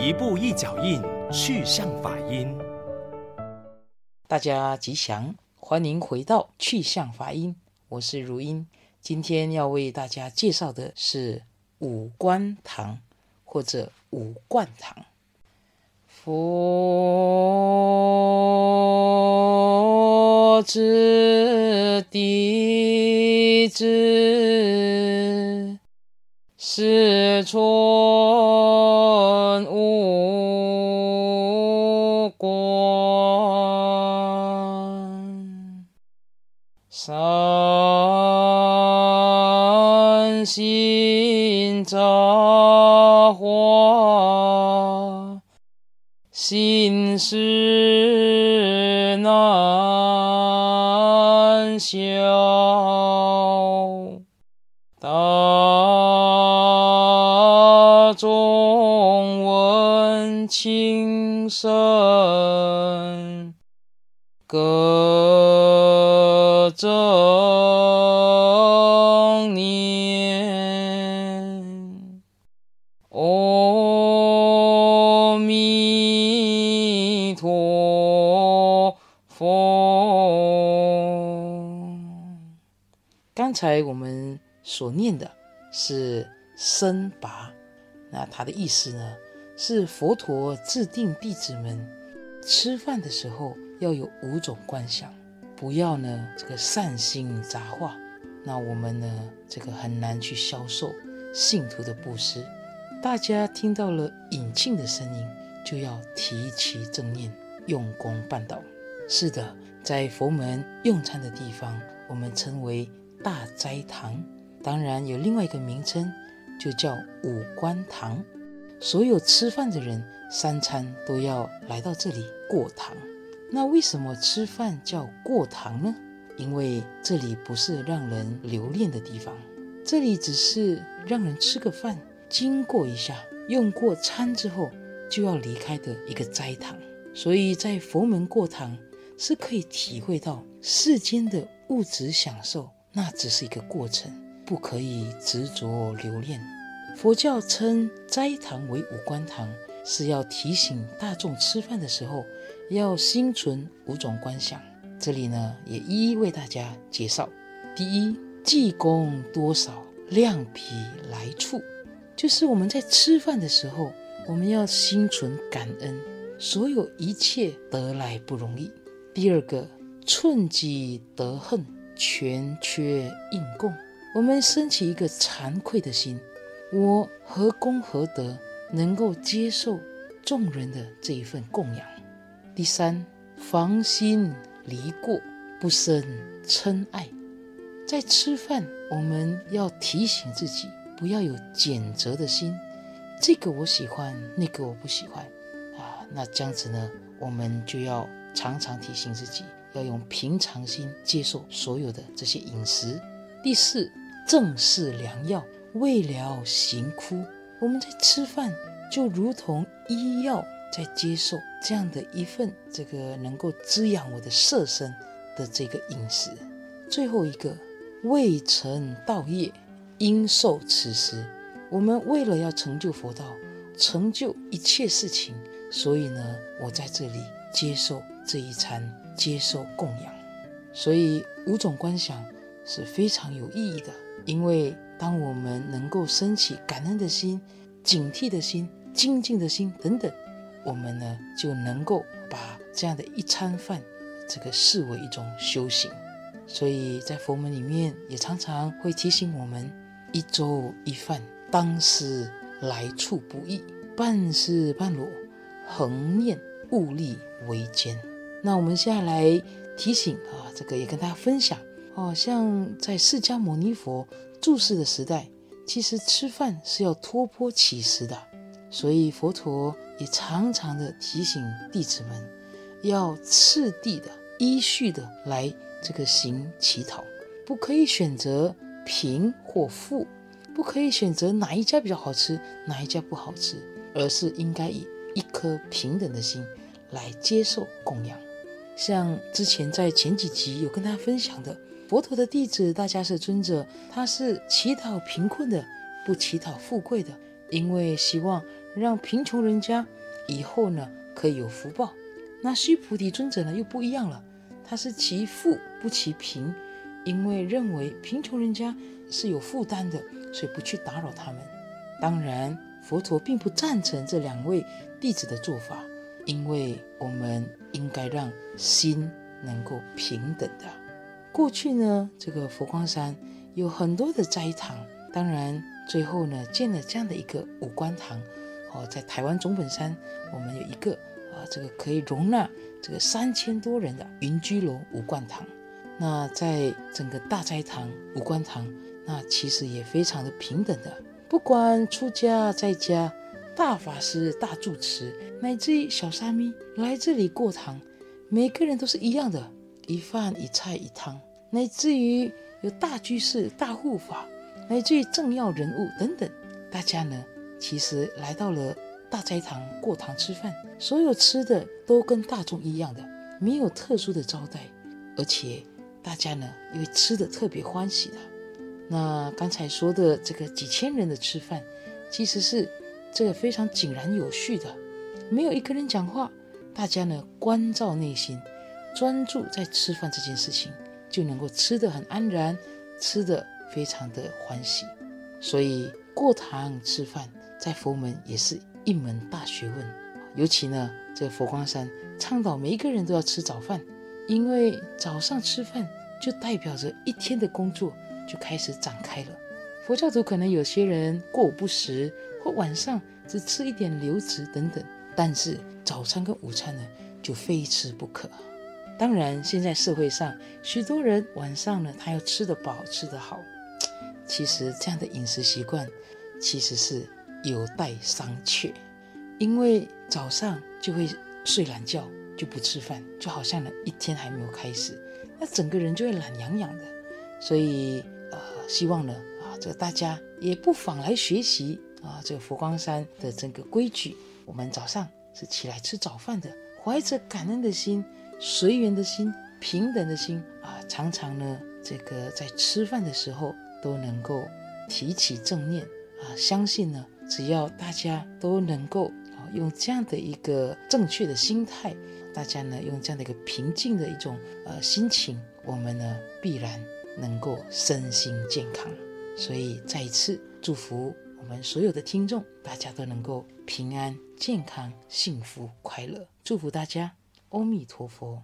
一步一脚印，去向法音。大家吉祥，欢迎回到去向法音，我是如音。今天要为大家介绍的是五观堂或者五冠堂。佛之弟子，世尊五观，三心杂话，心事轻声，各正念。阿弥陀佛。刚才我们所念的。是僧跋，那它的意思呢？是佛陀制定弟子们吃饭的时候要有五种观想，不要呢这个善心杂化。那我们呢这个很难去销售信徒的布施。大家听到了引磬的声音，就要提起正念，用功办道。是的，在佛门用餐的地方，我们称为大斋堂。当然有另外一个名称，就叫五观堂。所有吃饭的人，三餐都要来到这里过堂。那为什么吃饭叫过堂呢？因为这里不是让人留恋的地方，这里只是让人吃个饭，经过一下，用过餐之后就要离开的一个斋堂。所以在佛门过堂，是可以体会到世间的物质享受，那只是一个过程。不可以执着留恋。佛教称斋堂为五观堂，是要提醒大众吃饭的时候要心存五种观想。这里呢，也一一为大家介绍。第一，济公多少，量彼来处，就是我们在吃饭的时候，我们要心存感恩，所有一切得来不容易。第二个，寸己得恨，全缺应供。我们升起一个惭愧的心，我何功何德能够接受众人的这一份供养？第三，防心离过，不生嗔爱。在吃饭，我们要提醒自己，不要有拣择的心，这个我喜欢，那个我不喜欢啊。那这样子呢，我们就要常常提醒自己，要用平常心接受所有的这些饮食。第四。正是良药，未了行枯。我们在吃饭，就如同医药在接受这样的一份这个能够滋养我的色身的这个饮食。最后一个，未成道业，应受此食。我们为了要成就佛道，成就一切事情，所以呢，我在这里接受这一餐，接受供养。所以五种观想是非常有意义的。因为当我们能够升起感恩的心、警惕的心、精进的心等等，我们呢就能够把这样的一餐饭，这个视为一种修行。所以在佛门里面也常常会提醒我们：一粥一饭，当思来处不易；半丝半裸，恒念物力维艰。那我们现在来提醒啊，这个也跟大家分享。哦，像在释迦牟尼佛住世的时代，其实吃饭是要托钵乞食的，所以佛陀也常常的提醒弟子们，要次第的依序的来这个行乞讨，不可以选择贫或富，不可以选择哪一家比较好吃，哪一家不好吃，而是应该以一颗平等的心来接受供养。像之前在前几集有跟大家分享的。佛陀的弟子大迦叶尊者，他是乞讨贫困的，不乞讨富贵的，因为希望让贫穷人家以后呢可以有福报。那须菩提尊者呢又不一样了，他是祈富不祈贫，因为认为贫穷人家是有负担的，所以不去打扰他们。当然，佛陀并不赞成这两位弟子的做法，因为我们应该让心能够平等的。过去呢，这个佛光山有很多的斋堂，当然最后呢建了这样的一个五观堂。哦，在台湾总本山，我们有一个啊，这个可以容纳这个三千多人的云居楼五观堂。那在整个大斋堂五观堂，那其实也非常的平等的。不管出家在家，大法师、大住持，乃至于小沙弥来这里过堂，每个人都是一样的，一饭一菜一汤，乃至于有大居士、大护法，乃至于政要人物等等，大家呢，其实来到了大斋堂过堂吃饭，所有吃的都跟大众一样的，没有特殊的招待，而且大家呢，因为吃的特别欢喜的。那刚才说的这个几千人的吃饭，其实是这个非常井然有序的，没有一个人讲话，大家呢关照内心，专注在吃饭这件事情，就能够吃得很安然，吃得非常的欢喜。所以过堂吃饭，在佛门也是一门大学问。尤其呢，这个佛光山倡导每一个人都要吃早饭，因为早上吃饭就代表着一天的工作。就开始展开了。佛教徒可能有些人过午不食，或晚上只吃一点流食等等，但是早餐跟午餐呢，就非吃不可。当然，现在社会上许多人晚上呢，他要吃得饱，吃得好。其实这样的饮食习惯其实是有待商榷，因为早上就会睡懒觉，就不吃饭，就好像呢一天还没有开始，那整个人就会懒洋洋的，所以。呃，希望呢，啊，这个大家也不妨来学习啊，这个佛光山的整个规矩。我们早上是起来吃早饭的，怀着感恩的心、随缘的心、平等的心啊，常常呢，这个在吃饭的时候都能够提起正念啊，相信呢，只要大家都能够啊，用这样的一个正确的心态，大家呢，用这样的一个平静的一种呃心情，我们呢，必然。能够身心健康，所以再一次祝福我们所有的听众，大家都能够平安、健康、幸福、快乐。祝福大家，阿弥陀佛。